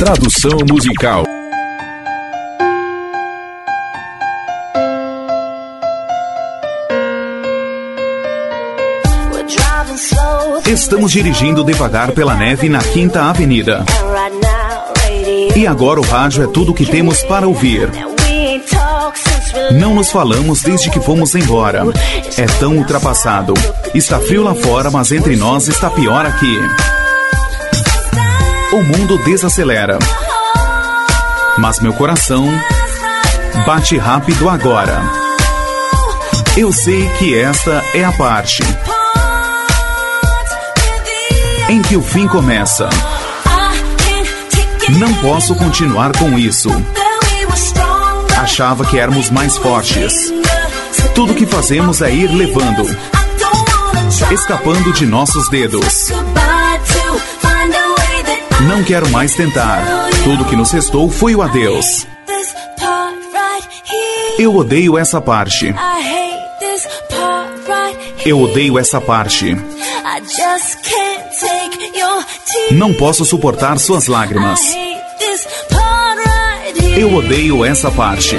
Tradução musical. Estamos dirigindo devagar pela neve na Quinta Avenida. E agora o rádio é tudo o que temos para ouvir. Não nos falamos desde que fomos embora. É tão ultrapassado. Está frio lá fora, mas entre nós está pior aqui. O mundo desacelera. Mas meu coração bate rápido agora. Eu sei que esta é a parte em que o fim começa. Não posso continuar com isso. Achava que éramos mais fortes. Tudo que fazemos é ir levando, escapando de nossos dedos. Não quero mais tentar. Tudo que nos restou foi o adeus. Eu odeio essa parte. Eu odeio essa parte. Não posso suportar suas lágrimas. Eu odeio essa parte.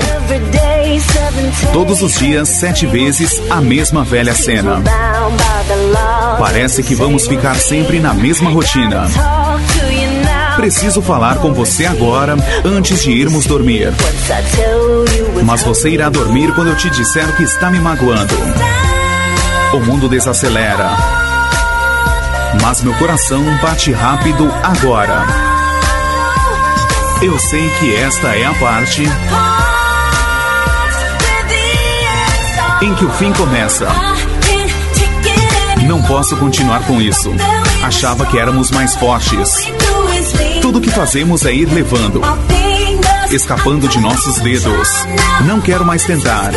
Todos os dias, sete vezes, a mesma velha cena. Parece que vamos ficar sempre na mesma rotina. Preciso falar com você agora, antes de irmos dormir. Mas você irá dormir quando eu te disser que está me magoando. O mundo desacelera. Mas meu coração bate rápido agora. Eu sei que esta é a parte em que o fim começa. Não posso continuar com isso. Achava que éramos mais fortes. Tudo que fazemos é ir levando, escapando de nossos dedos. Não quero mais tentar.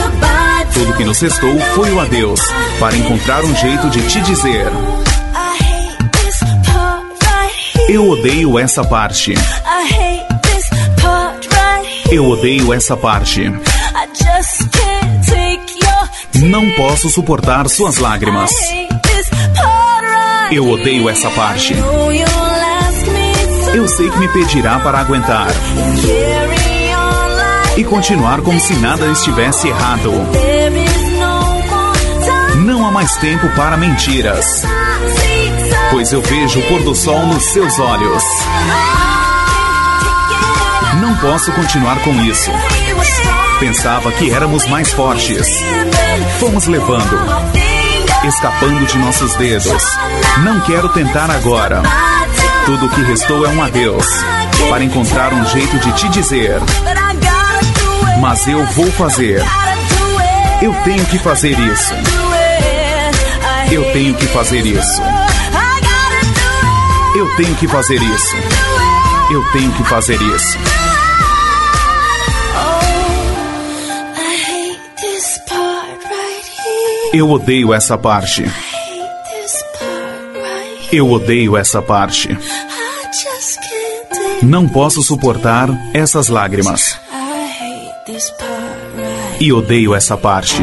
Tudo que nos restou foi o adeus, para encontrar um jeito de te dizer. Eu odeio essa parte. Eu odeio essa parte. Não posso suportar suas lágrimas. Eu odeio essa parte. Eu sei que me pedirá para aguentar e continuar como se nada estivesse errado. Não há mais tempo para mentiras, pois eu vejo o pôr do sol nos seus olhos. Não posso continuar com isso. Pensava que éramos mais fortes. Fomos levando, escapando de nossos dedos. Não quero tentar agora. Tudo o que restou é um adeus, para encontrar um jeito de te dizer. Mas eu vou fazer. Eu tenho que fazer isso. Eu tenho que fazer isso. Eu tenho que fazer isso. Eu tenho que fazer isso. Eu odeio essa parte. Eu odeio essa parte. Não posso suportar essas lágrimas. E odeio essa parte.